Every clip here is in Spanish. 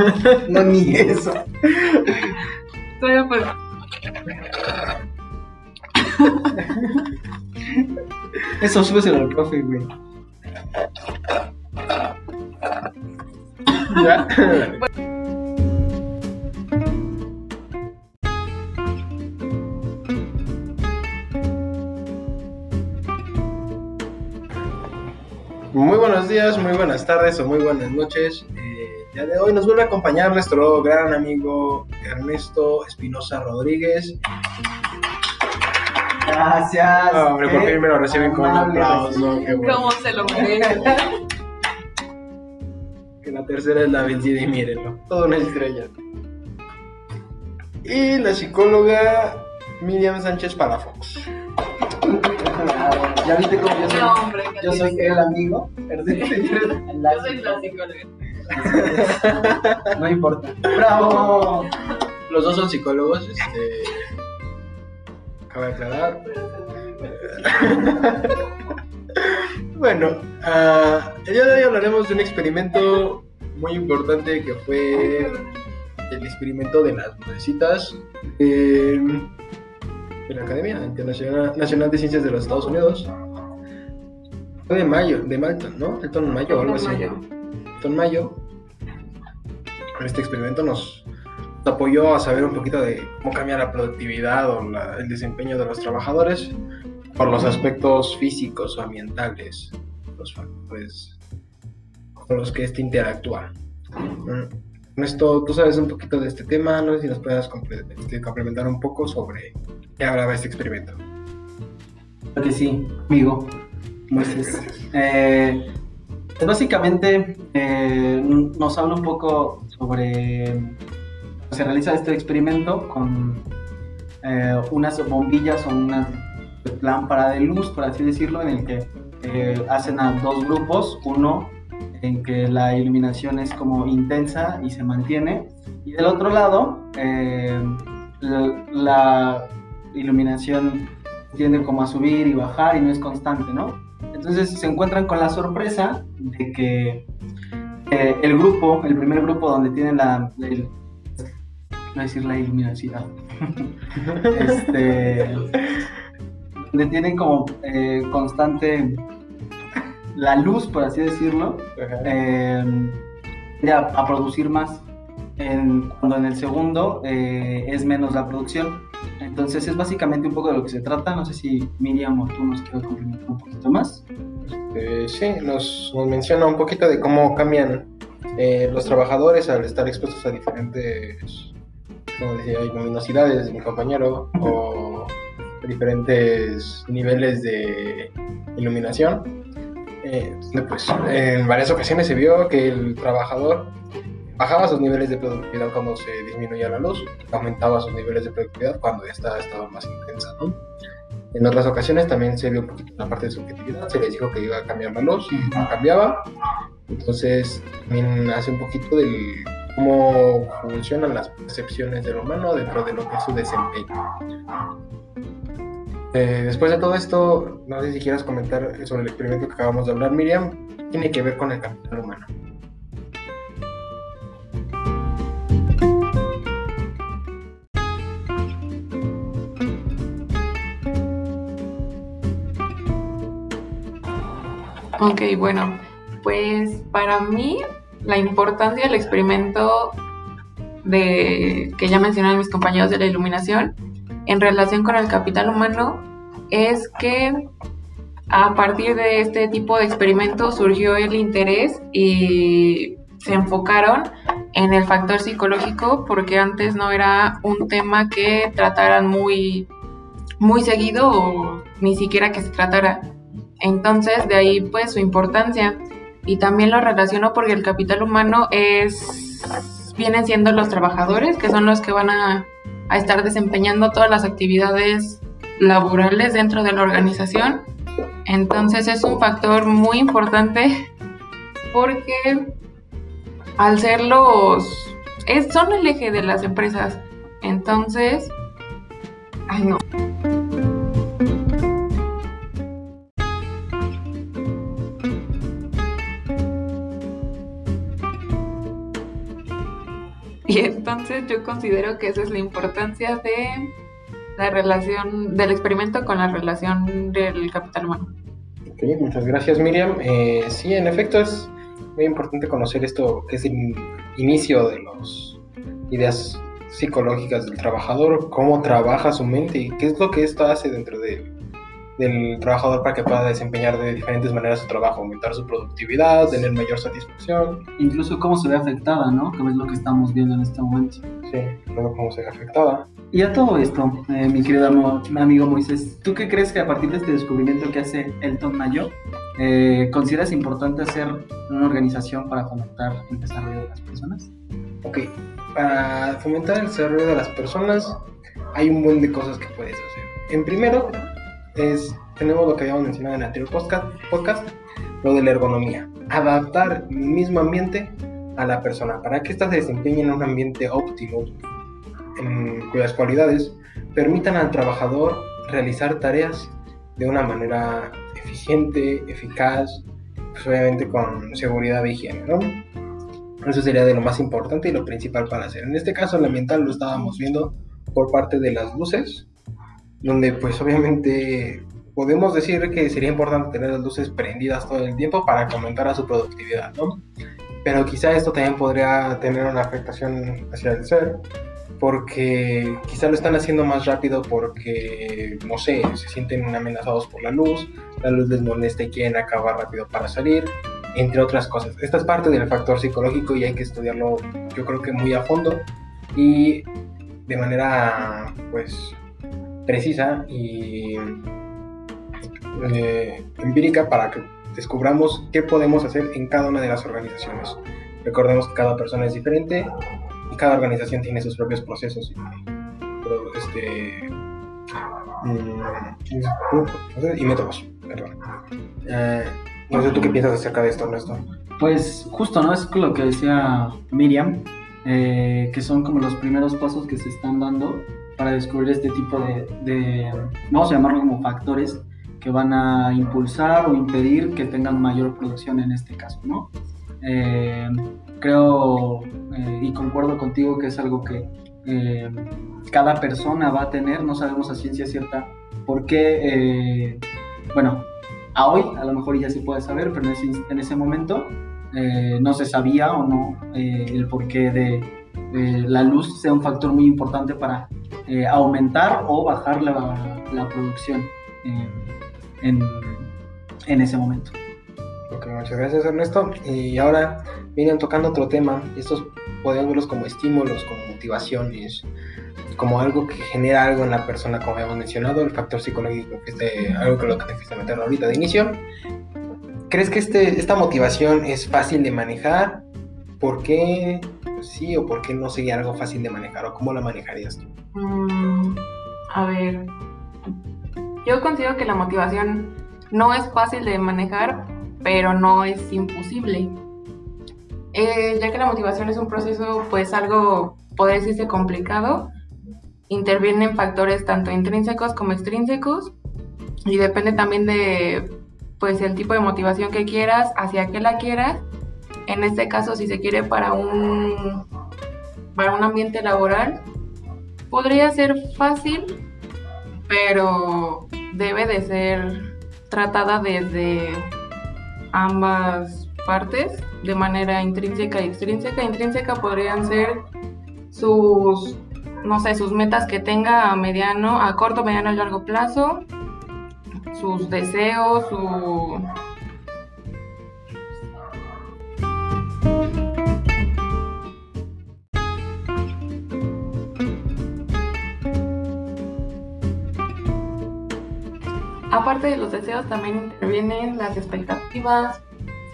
no, ni eso. Todavía pues. Eso súbeselo al profe, güey. ¿Ya? Muy buenos días, muy buenas tardes o muy buenas noches. Día de hoy nos vuelve a acompañar nuestro gran amigo Ernesto Espinosa Rodríguez. Gracias. Ah, hombre, por fin me lo reciben con un aplauso. recibimiento. Qué bueno. ¿Cómo se lo merece? Que la tercera es la vencida y mírenlo. Toda una estrella. Y la psicóloga Miriam Sánchez Palafox. ¿Ya viste cómo yo soy? No, hombre. Yo soy el amigo. La Yo soy la psicóloga. No importa. ¡Bravo! Los dos son psicólogos, este. Cabe aclarar. bueno, ah, el día de hoy hablaremos de un experimento muy importante que fue el experimento de las nubecitas eh, de la Academia Internacional Nacional de Ciencias de los Estados Unidos. Fue de mayo, de Malta, ¿no? Elton Mayo o algo así. Elton Mayo. Este experimento nos, apoyó a saber un poquito de cómo cambia la productividad o la- el desempeño de los trabajadores por los aspectos físicos o ambientales, los factores con los que este interactúa. Mm. Con esto, tú sabes un poquito de este tema, no sé si nos puedas este, complementar un poco sobre qué hablaba este experimento. Claro que sí, amigo. Moisés. Eh, pues básicamente eh, nos habla un poco sobre. Se realiza este experimento con eh, unas bombillas o una lámpara de luz, por así decirlo, en el que eh, hacen a dos grupos. Uno en que la iluminación es como intensa y se mantiene. Y del otro lado, eh, la, la iluminación tiende como a subir y bajar y no es constante, ¿no? Entonces se encuentran con la sorpresa de que eh, el grupo, el primer grupo donde tienen la, el- no decir la luminosidad, este, donde tienen como eh, constante la luz, por así decirlo, eh, a, a producir más. En- cuando en el segundo eh, es menos la producción. Entonces es básicamente un poco de lo que se trata. No sé si Miriam o tú nos quieres complementar un poquito más. Eh, sí, nos, nos menciona un poquito de cómo cambian eh, los trabajadores al estar expuestos a diferentes, como decía, luminosidades de mi compañero o diferentes niveles de iluminación. Eh, pues en varias ocasiones se vio que el trabajador bajaba sus niveles de productividad cuando se disminuía la luz, aumentaba sus niveles de productividad cuando esta estaba más intensa, ¿no? En otras ocasiones también se vio un poquito la parte de subjetividad, se les dijo que iba a cambiar la luz y no cambiaba. Entonces también hace un poquito del cómo funcionan las percepciones del humano dentro de lo que es su desempeño. Eh, después de todo esto, no sé si quieras comentar sobre el experimento que acabamos de hablar, Miriam, tiene que ver con el capital humano. Ok, bueno, pues para mí la importancia del experimento de que ya mencionaron mis compañeros de la iluminación en relación con el capital humano es que a partir de este tipo de experimentos surgió el interés y se enfocaron en el factor psicológico porque antes no era un tema que trataran muy muy seguido o ni siquiera que se tratara. Entonces, de ahí pues su importancia. Y también lo relaciono porque el capital humano es vienen siendo los trabajadores, que son los que van a, a estar desempeñando todas las actividades laborales dentro de la organización. Entonces es un factor muy importante porque al ser los... es- son el eje de las empresas. Entonces... Ay, no. Entonces yo considero que esa es la importancia de la relación, del experimento con la relación del capital humano. Ok, muchas gracias Miriam. Eh, sí, en efecto es muy importante conocer esto, es el inicio de las ideas psicológicas del trabajador, cómo trabaja su mente y qué es lo que esto hace dentro de, del trabajador para que pueda desempeñar de diferentes maneras su trabajo, aumentar su productividad, tener mayor satisfacción. Incluso cómo se ve afectada, ¿no? Que es lo que estamos viendo en este momento. Sí, luego cómo se ve afectada. Y a todo esto, eh, mi querido amigo Moisés, ¿tú qué crees que a partir de este descubrimiento que hace Elton Mayo, eh, consideras importante hacer una organización para fomentar el desarrollo de las personas? Ok, para fomentar el desarrollo de las personas hay un buen de cosas que puedes hacer. En primero, es, tenemos lo que habíamos mencionado en el anterior podcast, lo de la ergonomía. Adaptar el mismo ambiente a la persona para que ésta se desempeñe en un ambiente óptimo, en cuyas cualidades permitan al trabajador realizar tareas de una manera eficiente, eficaz, pues obviamente con seguridad de higiene, ¿no? Eso sería de lo más importante y lo principal para hacer. En este caso, el ambiental lo estábamos viendo por parte de las luces, donde pues obviamente podemos decir que sería importante tener las luces prendidas todo el tiempo para que aumentara su productividad, ¿no? Pero quizá esto también podría tener una afectación hacia el ser, porque quizá lo están haciendo más rápido porque, no sé, se sienten amenazados por la luz, la luz les molesta y quieren acabar rápido para salir, entre otras cosas. Esta es parte del factor psicológico y hay que estudiarlo yo creo que muy a fondo y de manera pues precisa y eh, empírica para que descubramos qué podemos hacer en cada una de las organizaciones. Recordemos que cada persona es diferente y cada organización tiene sus propios procesos y, este, mm, y métodos. Eh, no sé tú qué piensas acerca de esto, Ernesto. Pues justo, ¿no? Es lo que decía Miriam, eh, que son como los primeros pasos que se están dando para descubrir este tipo de, vamos a llamarlo como factores que van a impulsar o impedir que tengan mayor producción en este caso, ¿no? Eh, creo eh, y concuerdo contigo que es algo que eh, cada persona va a tener, no sabemos a ciencia cierta por qué, bueno, a hoy a lo mejor ya se puede saber, pero en ese, en ese momento no se sabía o no el porqué de la luz sea un factor muy importante para eh, aumentar o bajar la, producción en, ese momento. Ok, muchas gracias Ernesto. Y ahora vienen tocando otro tema. Estos podemos verlos como estímulos, como motivaciones, como algo que genera algo en la persona, como habíamos mencionado, el factor psicológico, que es algo que lo que te meter ahorita de inicio. ¿Crees que este, esta motivación es fácil de manejar? ¿Por qué sí o por qué no sería algo fácil de manejar? ¿O cómo la manejarías tú? Mm, a ver, yo considero que la motivación no es fácil de manejar, pero no es imposible. Eh, ya que la motivación es un proceso, pues algo, podría decirse complicado, intervienen factores tanto intrínsecos como extrínsecos y depende también de, pues, el tipo de motivación que quieras, hacia qué la quieras. En este caso, si se quiere para un, para un ambiente laboral, podría ser fácil, pero debe de ser tratada desde ambas partes de manera intrínseca y extrínseca. Intrínseca podrían ser sus, no sé, sus metas que tenga a mediano, a corto, mediano y largo plazo, sus deseos, su aparte de los deseos también intervienen las expectativas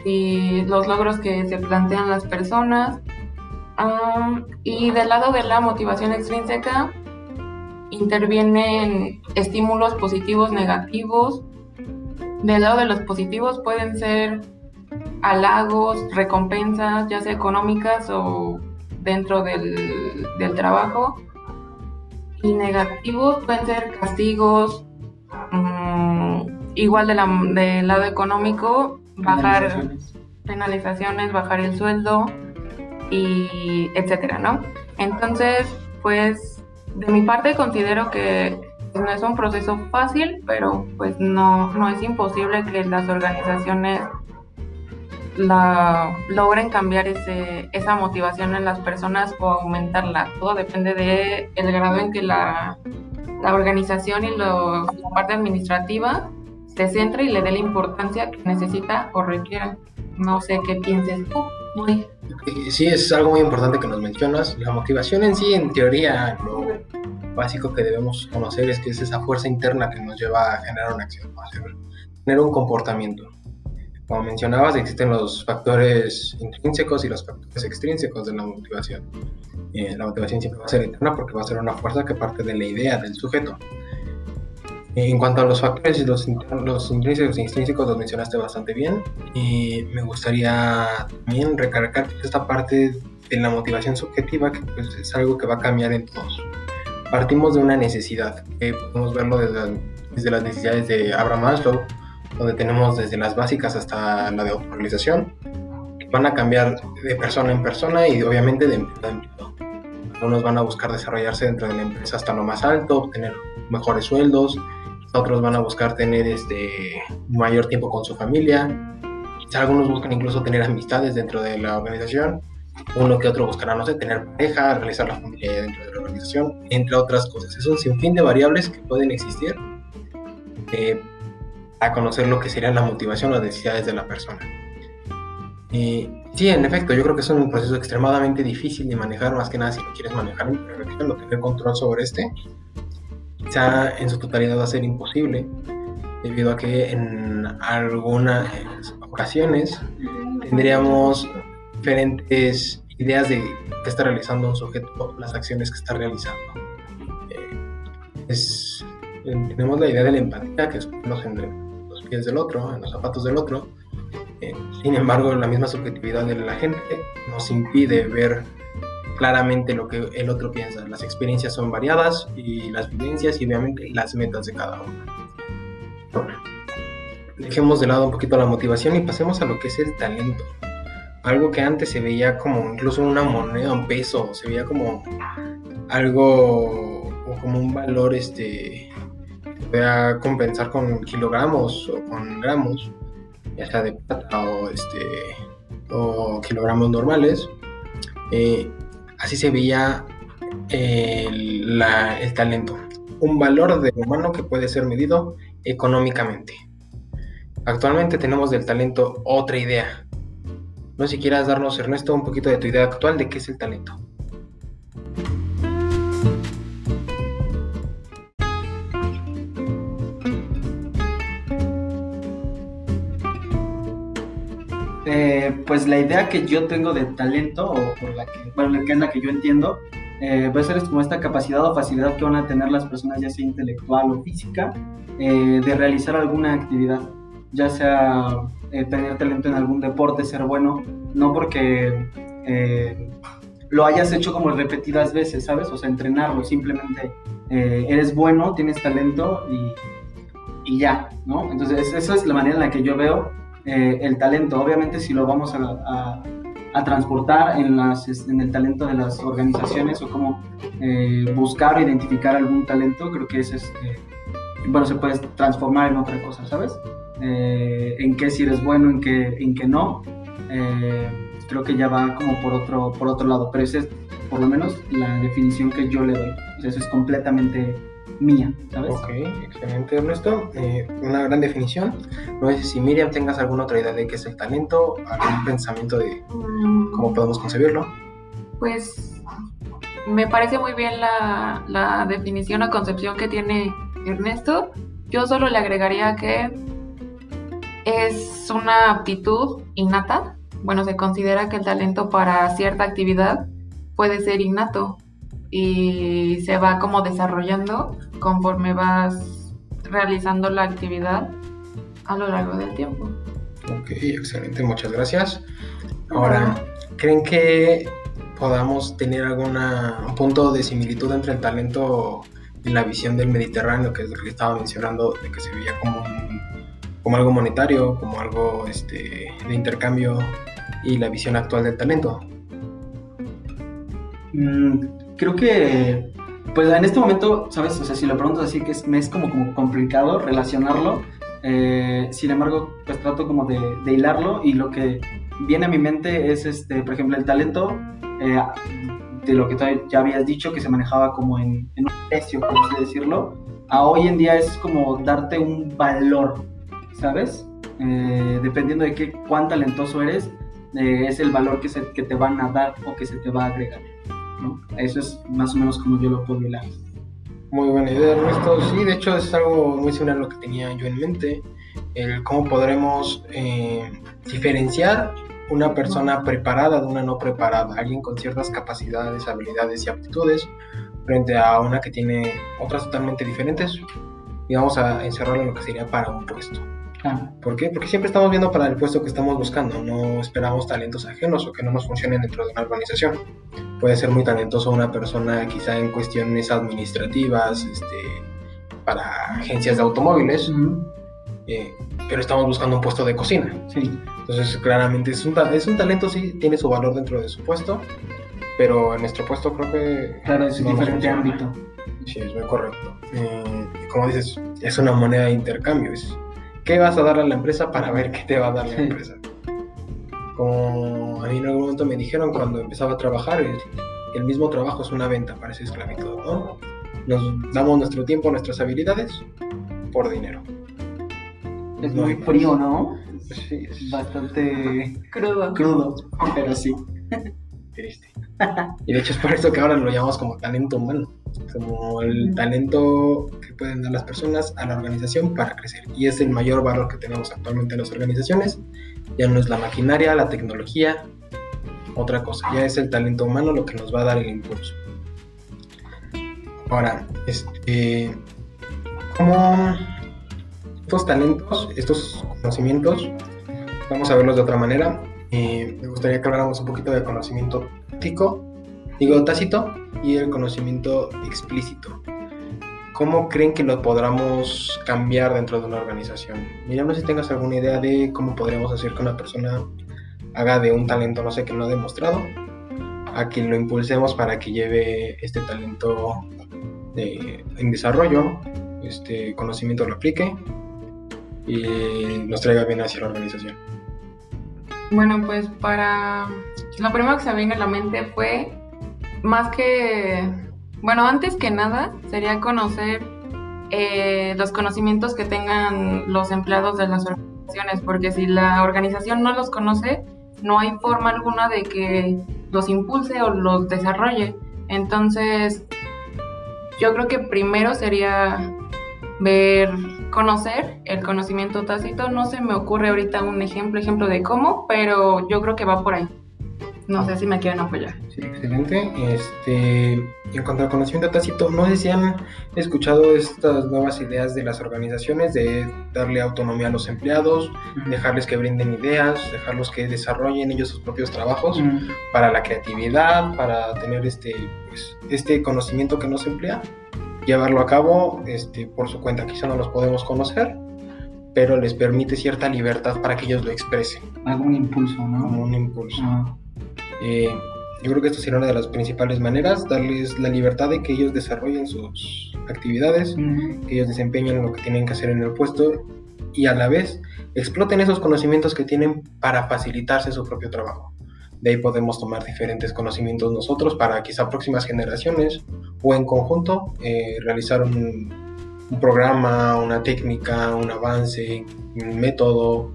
y los logros que se plantean las personas. y del lado de la motivación extrínseca intervienen estímulos positivos, negativos. Del lado de los positivos pueden ser halagos, recompensas, ya sea económicas o dentro del, del trabajo. Y negativos pueden ser castigos, igual del lado económico, bajar penalizaciones. bajar el sueldo y etcétera, ¿no? Entonces, pues de mi parte considero que no es un proceso fácil, pero pues no, no es imposible que las organizaciones la logren cambiar ese, esa motivación en las personas o aumentarla. Todo depende de el grado en que la, la organización y lo, la parte administrativa se centre y le dé la importancia que necesita o requiera. No sé qué pienses muy. Sí, es algo muy importante que nos mencionas. La motivación en sí, en teoría, lo básico que debemos conocer es que es esa fuerza interna que nos lleva a generar una acción, a tener un comportamiento. Como mencionabas, existen los factores intrínsecos y los factores extrínsecos de la motivación. Eh, la motivación siempre va a ser interna porque va a ser una fuerza que parte de la idea del sujeto. En cuanto a los factores, los, los intrínsecos e extrínsecos los mencionaste bastante bien y me gustaría también recargar esta parte de la motivación subjetiva que pues, es algo que va a cambiar en todos. Partimos de una necesidad, que podemos verlo desde, desde las necesidades de Abraham Maslow, donde tenemos desde las básicas hasta la de autorrealización, que van a cambiar de persona en persona y obviamente de empleo a empleo. Algunos van a buscar desarrollarse dentro de la empresa hasta lo más alto, obtener mejores sueldos, otros van a buscar tener este mayor tiempo con su familia, algunos buscan incluso tener amistades dentro de la organización, uno que otro buscará, no sé, tener pareja, realizar la familia dentro de la organización, entre otras cosas. Es un sinfín de variables que pueden existir. Eh, a conocer lo que sería la motivación las necesidades de la persona. Y sí, en efecto, yo creo que es un proceso extremadamente difícil de manejar, más que nada si lo quieres manejar en perfección o tener control sobre este. Quizá en su totalidad va a ser imposible, debido a que en algunas ocasiones tendríamos diferentes ideas de qué está realizando un sujeto, las acciones que está realizando. Eh, tenemos la idea de la empatía, que es los pies del otro, en los zapatos del otro. Eh, sin embargo, la misma subjetividad de la gente nos impide ver claramente lo que el otro piensa. Las experiencias son variadas y las vivencias y obviamente las metas de cada uno. dejemos de lado un poquito la motivación y pasemos a lo que es el talento. Algo que antes se veía como incluso una moneda, un peso, se veía como algo o como un valor este a compensar con kilogramos o con gramos, ya sea de plata o, este, o kilogramos normales. Eh, así se veía el, el talento, un valor de humano que puede ser medido económicamente. Actualmente tenemos del talento otra idea. No sé si quieras darnos, Ernesto, un poquito de tu idea actual de qué es el talento. Eh, pues la idea que yo tengo de talento, o por la que, bueno, que es la que yo entiendo, eh, puede ser como esta capacidad o facilidad que van a tener las personas, ya sea intelectual o física, eh, de realizar alguna actividad, ya sea tener talento en algún deporte, ser bueno, no porque lo hayas hecho como repetidas veces, ¿sabes? O sea, entrenarlo, simplemente eres bueno, tienes talento y, y ya, ¿no? Entonces, esa es la manera en la que yo veo eh, el talento. Obviamente si lo vamos a, transportar en, las, en el talento de las organizaciones o cómo eh, buscar o identificar algún talento, creo que ese es, eh, bueno, se puede transformar en otra cosa, ¿sabes? en qué si eres bueno, en qué, en qué no. creo que ya va como por otro, por otro lado, pero esa es por lo menos la definición que yo le doy. eso es completamente mía, ¿sabes? Ok, excelente Ernesto. Eh, una gran definición. No sé si Miriam tengas alguna otra idea de qué es el talento, algún pensamiento de cómo podemos concebirlo. Pues me parece muy bien la, la definición o concepción que tiene Ernesto. Yo solo le agregaría que es una aptitud innata. Bueno, se considera que el talento para cierta actividad puede ser innato, y se va como desarrollando conforme vas realizando la actividad a lo largo del tiempo. Ok, excelente, muchas gracias. Ahora, ¿creen que podamos tener algún punto de similitud entre el talento y la visión del Mediterráneo, que es lo que estaba mencionando, de que se veía como, como algo monetario, como algo este, de intercambio, y la visión actual del talento? Mm, creo que, pues en este momento, ¿sabes? O sea, si lo preguntas así, que es, me es como, como complicado relacionarlo. Eh, sin embargo, pues trato como de, de hilarlo y lo que viene a mi mente es, este, por ejemplo, el talento eh, de lo que tú ya habías dicho, que se manejaba como en, en un precio, por así decirlo, a hoy en día es como darte un valor, ¿sabes? Eh, dependiendo de qué, cuán talentoso eres, eh, es el valor que, se, que te van a dar o que se te va a agregar. Eso es más o menos como yo lo puedo hilar. Muy buena idea, Ernesto. Sí, de hecho es algo muy similar a lo que tenía yo en mente, el cómo podremos eh, diferenciar una persona preparada de una no preparada, alguien con ciertas capacidades, habilidades y aptitudes, frente a una que tiene otras totalmente diferentes, y vamos a encerrarlo en lo que sería para un puesto. Ah, ¿Por qué? Porque siempre estamos viendo para el puesto que estamos buscando, no esperamos talentos ajenos o que no nos funcionen dentro de una organización. Puede ser muy talentoso una persona quizá en cuestiones administrativas, este, para agencias de automóviles, ujú, eh, pero estamos buscando un puesto de cocina. sí, Entonces, claramente es un, es un talento, sí, tiene su valor dentro de su puesto, pero en nuestro puesto creo que... claro, es un no diferente ámbito. Sí, es muy correcto. Eh, como dices, es una moneda de intercambio. Es, ¿Qué vas a dar a la empresa para ver qué te va a dar la empresa? Como a mí en algún momento me dijeron cuando empezaba a trabajar, el, el mismo trabajo es una venta, parece esclavitud, ¿no? Nos damos nuestro tiempo, nuestras habilidades por dinero. Es No muy frío, ¿no? Sí, es Bastante Crudo. crudo, pero sí. triste. Y de hecho es por eso que ahora lo llamamos como talento humano, como el talento que pueden dar las personas a la organización para crecer. Y es el mayor valor que tenemos actualmente en las organizaciones. Ya no es la maquinaria, la tecnología, otra cosa. Ya es el talento humano lo que nos va a dar el impulso. Ahora, este, ¿cómo estos talentos, estos conocimientos, vamos a verlos de otra manera? Eh, me gustaría que habláramos un poquito del conocimiento táctico, digo tácito, y el conocimiento explícito. ¿Cómo creen que lo podamos cambiar dentro de una organización? Mira, no sé si tengas alguna idea de cómo podríamos hacer que una persona haga de un talento, no sé, que no ha demostrado, a que lo impulsemos para que lleve este talento de- en desarrollo, este conocimiento lo aplique y nos traiga bien hacia la organización. Bueno, pues para... Lo primero que se me vino a la mente fue más que... Bueno, antes que nada sería conocer eh, los conocimientos que tengan los empleados de las organizaciones, porque si la organización no los conoce, no hay forma alguna de que los impulse o los desarrolle. Entonces, yo creo que primero sería ver, conocer el conocimiento tácito. No se me ocurre ahorita un ejemplo, ejemplo de cómo, pero yo creo que va por ahí. No sé si me quieren apoyar. Sí, excelente. Este, en cuanto al conocimiento tácito, no sé si han escuchado estas nuevas ideas de las organizaciones de darle autonomía a los empleados, dejarles que brinden ideas, dejarlos que desarrollen ellos sus propios trabajos Mm, para la creatividad, para tener este, pues, este conocimiento que nos emplea, llevarlo a cabo este, por su cuenta. Quizá no los podemos conocer, pero les permite cierta libertad para que ellos lo expresen algún impulso, como ¿no? un impulso. Ah, Eh, yo creo que esto sería una de las principales maneras, darles la libertad de que ellos desarrollen sus actividades, que ellos desempeñen lo que tienen que hacer en el puesto y a la vez exploten esos conocimientos que tienen para facilitarse su propio trabajo. De ahí podemos tomar diferentes conocimientos nosotros para quizá próximas generaciones o en conjunto eh, realizar un, programa, una técnica, un avance, un método,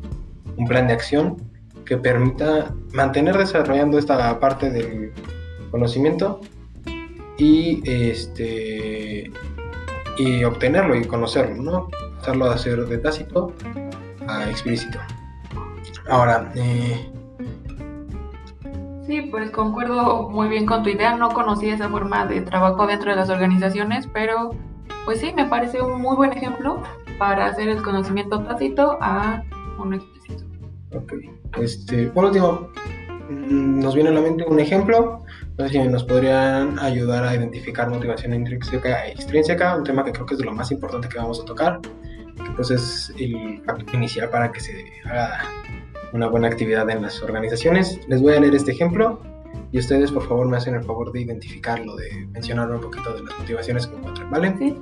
un plan de acción que permita mantener desarrollando esta parte del conocimiento y este y obtenerlo y conocerlo, ¿no? Pasarlo a hacer de tácito a explícito. Ahora, eh, pues concuerdo muy bien con tu idea. No conocía esa forma de trabajo dentro de las organizaciones, pero pues sí, me parece un muy buen ejemplo para hacer el conocimiento tácito a uno explícito. ok, este, por último, mm, nos viene a la mente un ejemplo. No sé si nos podrían ayudar a identificar motivación intrínseca e extrínseca, un tema que creo que es de lo más importante que vamos a tocar, que pues es el factor inicial para que se haga una buena actividad en las organizaciones. Les voy a leer este ejemplo Y ustedes, por favor, me hacen el favor de identificarlo, de mencionar un poquito de las motivaciones que encuentran, ¿vale? Sí.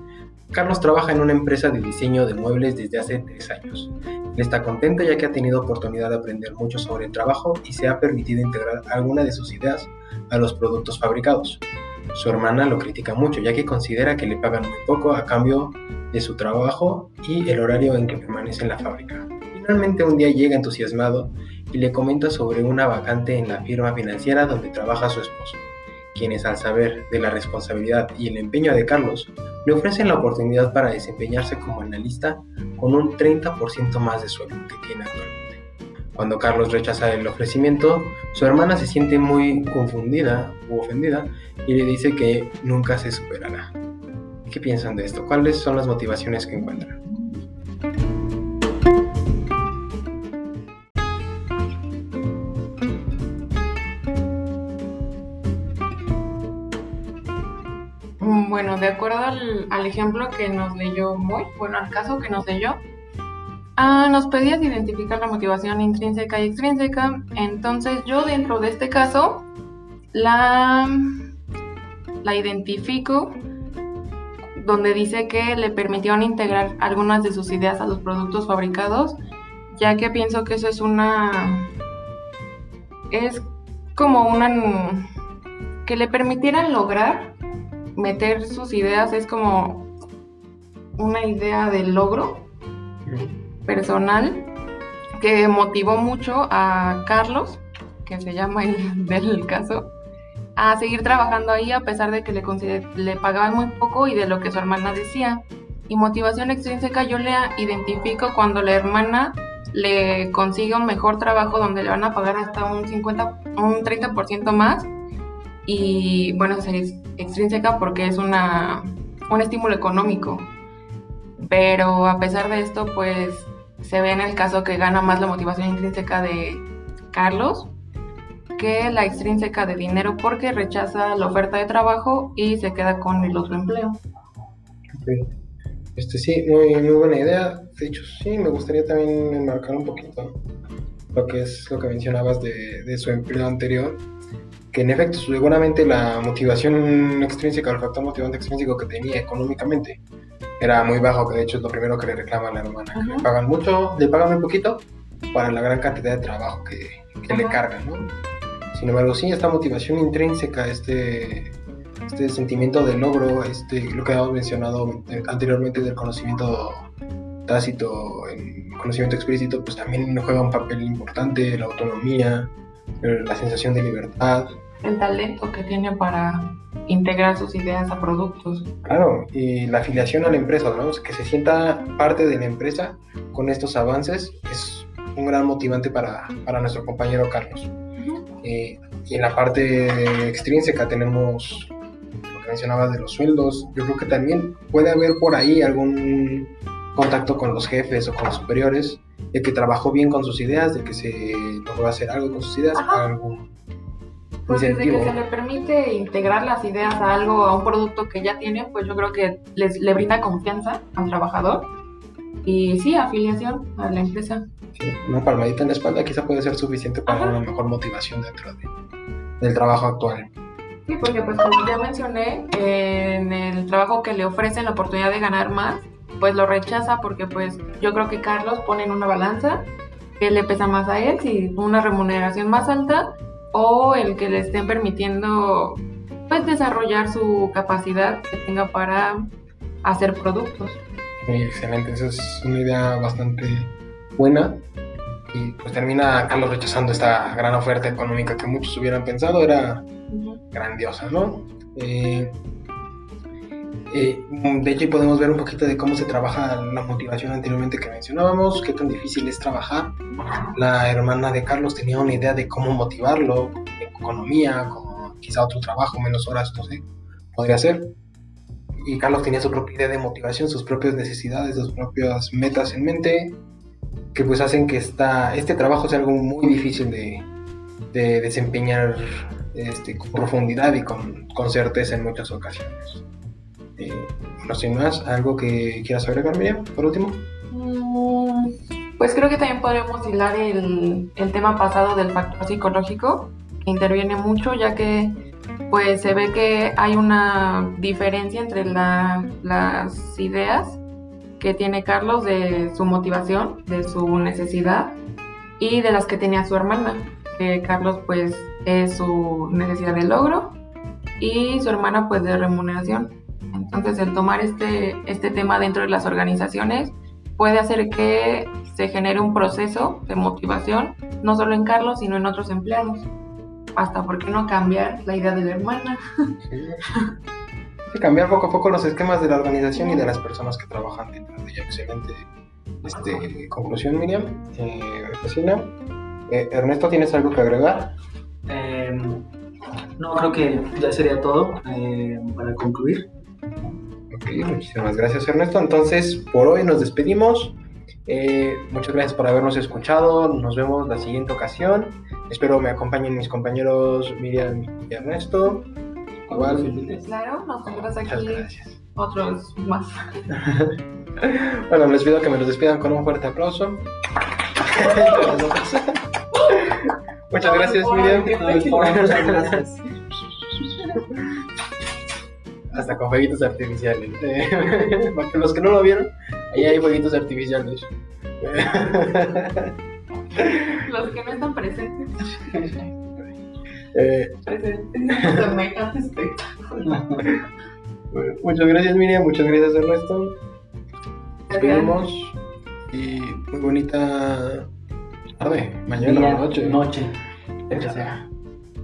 Carlos trabaja en una empresa de diseño de muebles desde hace tres años. Él está contento ya que ha tenido oportunidad de aprender mucho sobre el trabajo y se ha permitido integrar alguna de sus ideas a los productos fabricados. Su hermana lo critica mucho ya que considera que le pagan muy poco a cambio de su trabajo y el horario en que permanece en la fábrica. Finalmente un día llega entusiasmado y le comenta sobre una vacante en la firma financiera donde trabaja su esposo, quienes al saber de la responsabilidad y el empeño de Carlos, le ofrecen la oportunidad para desempeñarse como analista con un 30% más de sueldo que tiene actualmente. Cuando Carlos rechaza el ofrecimiento, su hermana se siente muy confundida u ofendida y le dice que nunca se superará. ¿Qué piensan de esto? ¿Cuáles son las motivaciones que encuentran? Bueno, de acuerdo al, ejemplo que nos leyó Moy, bueno, al caso que nos leyó, ah, nos pedías identificar la motivación intrínseca y extrínseca. Entonces, yo dentro de este caso la, la identifico donde dice que le permitieron integrar algunas de sus ideas a los productos fabricados, ya que pienso que eso es una. es como una. que le permitieran lograr meter sus ideas, es como una idea de logro personal que motivó mucho a Carlos, que se llama el del caso, a seguir trabajando ahí a pesar de que le, le pagaban muy poco y de lo que su hermana decía. Y motivación extrínseca yo le identifico cuando la hermana le consigue un mejor trabajo donde le van a pagar hasta un 50, un 30% más. Y bueno, es extrínseca porque es una, un estímulo económico. Pero a pesar de esto, pues se ve en el caso que gana más la motivación intrínseca de Carlos que la extrínseca de dinero porque rechaza la oferta de trabajo y se queda con el otro empleo. Este sí, muy, muy buena idea. De hecho, sí, me gustaría también enmarcar un poquito lo que es lo que mencionabas de, de su empleo anterior. Que en efecto, seguramente la motivación extrínseca, el factor motivante extrínseco que tenía económicamente era muy bajo, que de hecho es lo primero que le reclama a la hermana, que le Ajá. pagan mucho, le pagan muy poquito para la gran cantidad de trabajo que, que le Ajá. cargan, ¿no? Sin embargo, sí, esta motivación intrínseca, este, este sentimiento de logro, este, lo que habíamos mencionado anteriormente del conocimiento tácito, el conocimiento explícito, pues también juega un papel importante, la autonomía, la sensación de libertad, El talento que tiene para integrar sus ideas a productos. claro, y la afiliación a la empresa, ¿no? Que se sienta parte de la empresa con estos avances es un gran motivante para, para nuestro compañero Carlos. Eh, y en la parte extrínseca tenemos lo que mencionabas de los sueldos. Yo creo que también puede haber por ahí algún contacto con los jefes o con los superiores, de que trabajó bien con sus ideas, de que se logró hacer algo con sus ideas, Ajá. algún Pues desde que se le permite integrar las ideas a algo, a un producto que ya tiene, pues yo creo que les, le brinda confianza al trabajador y sí, afiliación a la empresa. Sí, una palmadita en la espalda quizá puede ser suficiente para Ajá. una mejor motivación dentro de- del trabajo actual. Sí, porque pues como ya mencioné, en el trabajo que le ofrecen la oportunidad de ganar más, pues lo rechaza porque pues yo creo que Carlos pone en una balanza que le pesa más a él, si una remuneración más alta o el que le estén permitiendo pues desarrollar su capacidad que tenga para hacer productos. Muy excelente, esa es una idea bastante buena. Y pues termina Carlos rechazando esta gran oferta económica que muchos hubieran pensado era grandiosa, ¿no? Eh, eh, de hecho, podemos ver un poquito de cómo se trabaja la motivación anteriormente que mencionábamos, qué tan difícil es trabajar. La hermana de Carlos tenía una idea de cómo motivarlo, economía, como quizá otro trabajo, menos horas, no sé, podría ser. Y Carlos tenía su propia idea de motivación, sus propias necesidades, sus propias metas en mente, que pues hacen que esta, este trabajo sea algo muy difícil de, de desempeñar este, con profundidad y con, con certeza en muchas ocasiones. Eh, bueno, sin más, ¿algo que quieras agregar, Miriam, por último? Mm, Pues creo que también podríamos hilar el, el tema pasado del factor psicológico, que interviene mucho ya que pues se ve que hay una diferencia entre la- las ideas que tiene Carlos de su motivación, de su necesidad y de las que tenía su hermana. Carlos pues es su necesidad de logro y su hermana pues de remuneración. Entonces el tomar este, este tema dentro de las organizaciones puede hacer que se genere un proceso de motivación, no solo en Carlos, sino en otros empleados. Hasta por qué no cambiar la idea de la hermana. Sí. Sí, cambiar poco a poco los esquemas de la organización y de las personas que trabajan dentro de ella. Excelente este, conclusión, Miriam. Eh, vecina. Eh, Ernesto, ¿tienes algo que agregar? Eh, no, creo que ya sería todo eh, para concluir. Ok, muchísimas gracias Ernesto. Entonces, por hoy nos despedimos. Eh, muchas gracias por habernos escuchado. Nos vemos la siguiente ocasión. Espero me acompañen mis compañeros Miriam y Ernesto. Igual, Claro, nosotros aquí gracias. otros más. Bueno, les pido que me los despidan con un fuerte aplauso. muchas gracias Miriam. Muchas gracias. Hasta con fueguitos artificiales. Eh, para que los que no lo vieron, ahí hay fueguitos artificiales. Los que no están presentes. Eh, presentes. Bueno, muchas gracias Miriam, muchas gracias Ernesto. Despedimos y muy bonita tarde, mañana Día, o noche. Noche.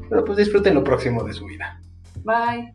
Pero pues disfruten lo próximo de su vida. Bye.